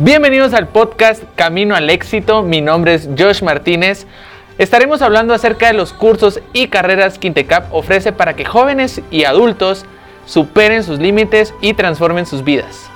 Bienvenidos al podcast Camino al Éxito. Mi nombre es Josh Martínez. Estaremos hablando acerca de los cursos y carreras que Intecap ofrece para que jóvenes y adultos superen sus límites y transformen sus vidas.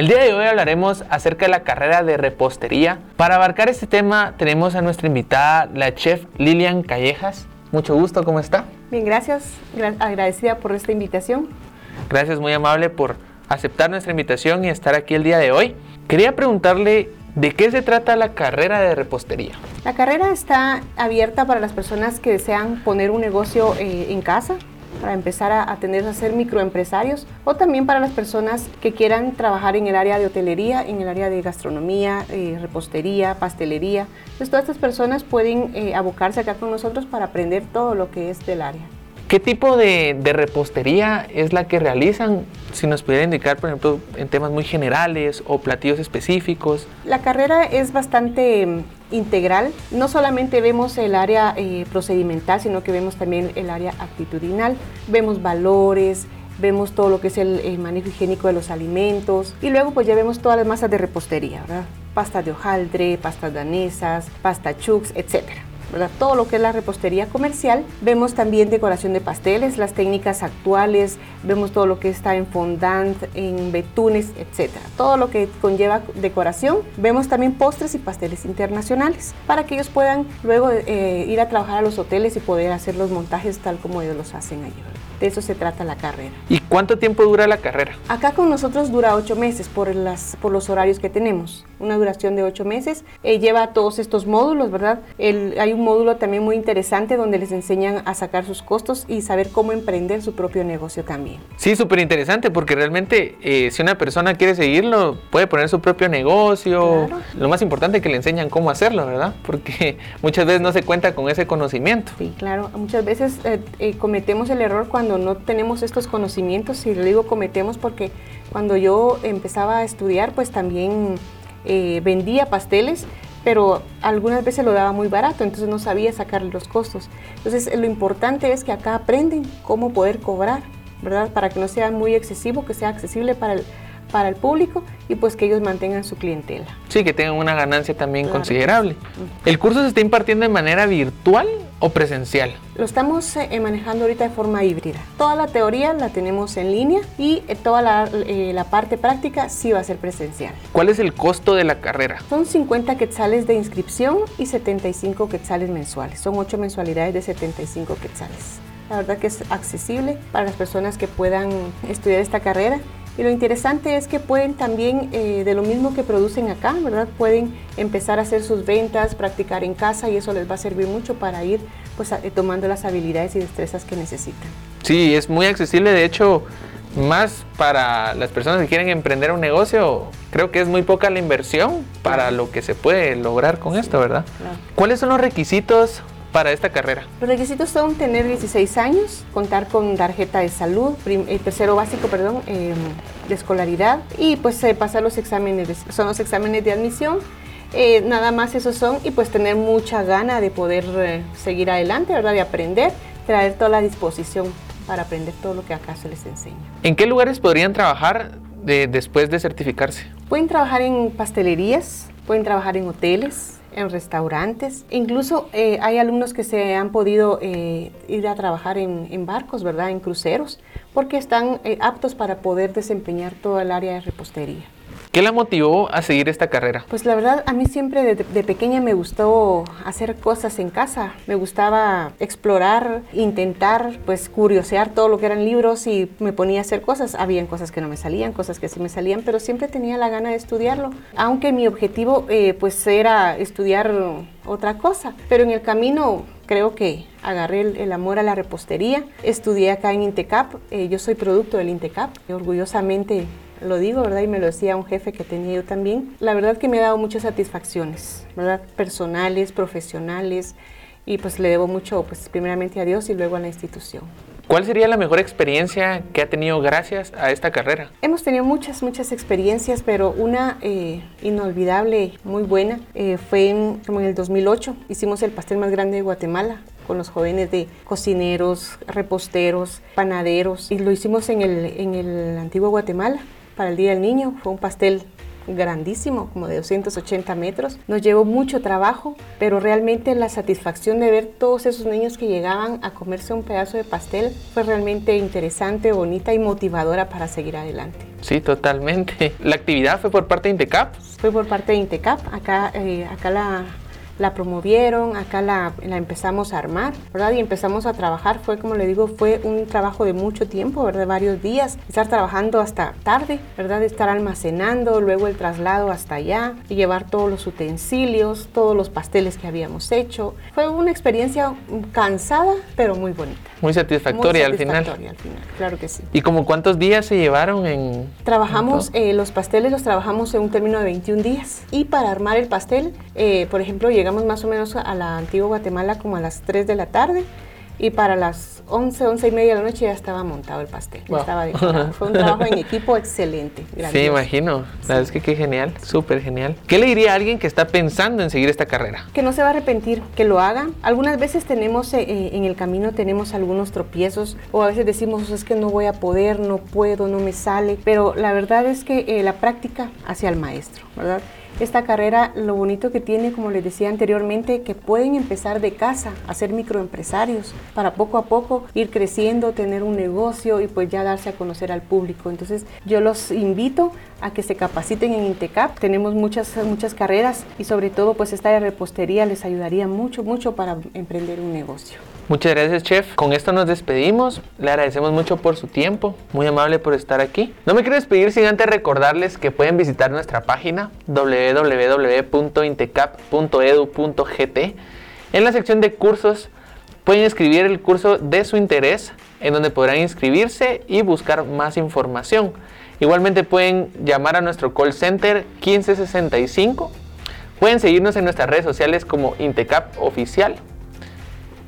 El día de hoy hablaremos acerca de la carrera de repostería. Para abarcar este tema tenemos a nuestra invitada, la chef Lilian Callejas. Mucho gusto, ¿cómo está? Bien, gracias. agradecida por esta invitación. Gracias, muy amable por aceptar nuestra invitación y estar aquí el día de hoy. Quería preguntarle de qué se trata la carrera de repostería. La carrera está abierta para las personas que desean poner un negocio eh, en casa, para empezar a, tener a ser microempresarios o también para las personas que quieran trabajar en el área de hotelería, en el área de gastronomía, eh, repostería, pastelería. Entonces todas estas personas pueden eh, abocarse acá con nosotros para aprender todo lo que es del área. ¿Qué tipo de, repostería es la que realizan? Si nos pudiera indicar, por ejemplo, en temas muy generales o platillos específicos. La carrera es bastante integral. No solamente vemos el área eh, procedimental, sino que vemos también el área actitudinal. Vemos valores, vemos todo lo que es el, manejo higiénico de los alimentos y luego pues ya vemos todas las masas de repostería, ¿verdad? Pasta de hojaldre, pastas danesas, pasta chucs, etcétera todo lo que es la repostería comercial. Vemos también decoración de pasteles, las técnicas actuales, vemos todo lo que está en fondant, en betunes, etc. Todo lo que conlleva decoración. Vemos también postres y pasteles internacionales para que ellos puedan luego eh, ir a trabajar a los hoteles y poder hacer los montajes tal como ellos los hacen allí. De eso se trata la carrera. ¿Y cuánto tiempo dura la carrera? Acá con nosotros dura ocho meses por, las, por los horarios que tenemos. Una duración de ocho meses. Eh, lleva todos estos módulos, ¿verdad? hay un módulo también muy interesante donde les enseñan a sacar sus costos y saber cómo emprender su propio negocio también. Sí, súper interesante porque realmente eh, si una persona quiere seguirlo, puede poner su propio negocio. Lo más importante es que le enseñan cómo hacerlo, ¿verdad? Porque muchas veces no se cuenta con ese conocimiento. Sí, claro. Muchas veces eh, cometemos el error cuando no tenemos estos conocimientos, y lo digo cometemos porque cuando yo empezaba a estudiar, pues también eh, vendía pasteles, pero algunas veces lo daba muy barato, entonces no sabía sacarle los costos. Entonces lo importante es que acá aprenden cómo poder cobrar, ¿verdad? Para que no sea muy excesivo, que sea accesible para el, para el público y pues que ellos mantengan su clientela. Sí, que tengan una ganancia también considerable. ¿El curso se está impartiendo de manera virtual o presencial? Lo estamos eh, manejando ahorita de forma híbrida. Toda la teoría la tenemos en línea y eh, toda la, eh, la, parte práctica sí va a ser presencial. ¿Cuál es el costo de la carrera? Son 50 quetzales de inscripción y 75 quetzales mensuales. Son 8 mensualidades de 75 quetzales. La verdad que es accesible para las personas que puedan estudiar esta carrera y lo interesante es que pueden también, eh, de lo mismo que producen acá, ¿verdad? Pueden empezar a hacer sus ventas, practicar en casa y eso les va a servir mucho para ir pues, eh, tomando las habilidades y destrezas que necesitan. Sí, es muy accesible, de hecho, más para las personas que quieren emprender un negocio, creo que es muy poca la inversión para lo que se puede lograr con esto, ¿verdad? ¿Cuáles son los requisitos para esta carrera? Los requisitos son tener 16 años, contar con tarjeta de salud, el eh, tercero básico, perdón, em, de escolaridad y pues eh, pasar los exámenes, son los exámenes de admisión. Eh, nada más esos son y pues tener mucha gana de poder seguir adelante, ¿verdad? De aprender, traer toda la disposición para aprender todo lo que acá se les enseña. ¿En qué lugares podrían trabajar después de certificarse? Pueden trabajar en pastelerías, pueden trabajar en hoteles, en restaurantes. Incluso eh, hay alumnos que se han podido eh, ir a trabajar en, barcos, ¿verdad? En cruceros, porque están eh, aptos para poder desempeñar todo el área de repostería. ¿Qué la motivó a seguir esta carrera? Pues la verdad, a mí siempre de, pequeña me gustó hacer cosas en casa. Me gustaba explorar, intentar, pues curiosear todo lo que eran libros y me ponía a hacer cosas. Habían cosas que no me salían, cosas que sí me salían, pero siempre tenía la gana de estudiarlo. Aunque mi objetivo eh, pues era estudiar otra cosa. Pero en el camino creo que agarré el, amor a la repostería. Estudié acá en Intecap. Eh, yo soy producto del Intecap. Orgullosamente lo digo, ¿verdad? Y me lo decía un jefe que tenía yo también. La verdad que me ha dado muchas satisfacciones, ¿verdad? Personales, profesionales, y pues le debo mucho, pues primeramente a Dios y luego a la institución. ¿Cuál sería la mejor experiencia que ha tenido gracias a esta carrera? Hemos tenido muchas, muchas experiencias, pero una eh, inolvidable, muy buena, eh, fue en, como en el 2008. Hicimos el pastel más grande de Guatemala con los jóvenes de cocineros, reposteros, panaderos, y lo hicimos en el, en el antiguo Guatemala para el Día del Niño. Fue un pastel grandísimo, como de 280 metros. Nos llevó mucho trabajo, pero realmente la satisfacción de ver todos esos niños que llegaban a comerse un pedazo de pastel fue realmente interesante, bonita y motivadora para seguir adelante. Sí, totalmente. ¿La actividad fue por parte de Intecap? Fue por parte de Intecap. Acá, eh, acá la, la promovieron, acá la, empezamos a armar, ¿verdad? Y empezamos a trabajar, fue como le digo, fue un trabajo de mucho tiempo, ¿verdad? Varios días, estar trabajando hasta tarde, ¿verdad? Estar almacenando, luego el traslado hasta allá y llevar todos los utensilios, todos los pasteles que habíamos hecho. Fue una experiencia cansada, pero muy bonita. Muy satisfactoria, al final. al final, claro que sí. ¿Y como cuántos días se llevaron en...? Trabajamos, eh, los pasteles los trabajamos en un término de 21 días. Y para armar el pastel, eh, por ejemplo, llegamos más o menos a la antigua Guatemala como a las 3 de la tarde y para las 11, 11 y media de la noche ya estaba montado el pastel. estaba Fue un trabajo en equipo excelente. Sí, imagino. La verdad es que qué genial, súper genial. ¿Qué le diría a alguien que está pensando en seguir esta carrera? Que no se va a arrepentir, que lo haga. Algunas veces tenemos eh, eh, en el camino tenemos algunos tropiezos o a veces decimos es que no voy a poder, no puedo, no me sale. Pero la verdad es que eh, la práctica hacia el maestro, ¿verdad? Esta carrera, lo bonito que tiene, como les decía anteriormente, que pueden empezar de casa a ser microempresarios para poco a poco ir creciendo, tener un negocio y pues ya darse a conocer al público. Entonces yo los invito a que se capaciten en Intecap. Tenemos muchas, muchas carreras y sobre todo pues esta de repostería les ayudaría mucho, mucho para emprender un negocio. Muchas gracias, chef. Con esto nos despedimos. Le agradecemos mucho por su tiempo. Muy amable por estar aquí. No me quiero despedir sin antes recordarles que pueden visitar nuestra página www.intecap.edu.gt. En la sección de cursos pueden escribir el curso de su interés, en donde podrán inscribirse y buscar más información. Igualmente pueden llamar a nuestro call center 1565. Pueden seguirnos en nuestras redes sociales como Intecap Oficial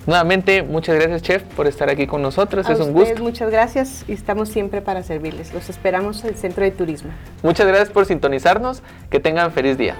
Nuevamente, muchas gracias, chef, por estar aquí con nosotros. es un gusto. Muchas gracias y estamos siempre para servirles. Los esperamos en el Centro de Turismo. Muchas gracias por sintonizarnos. Que tengan feliz día.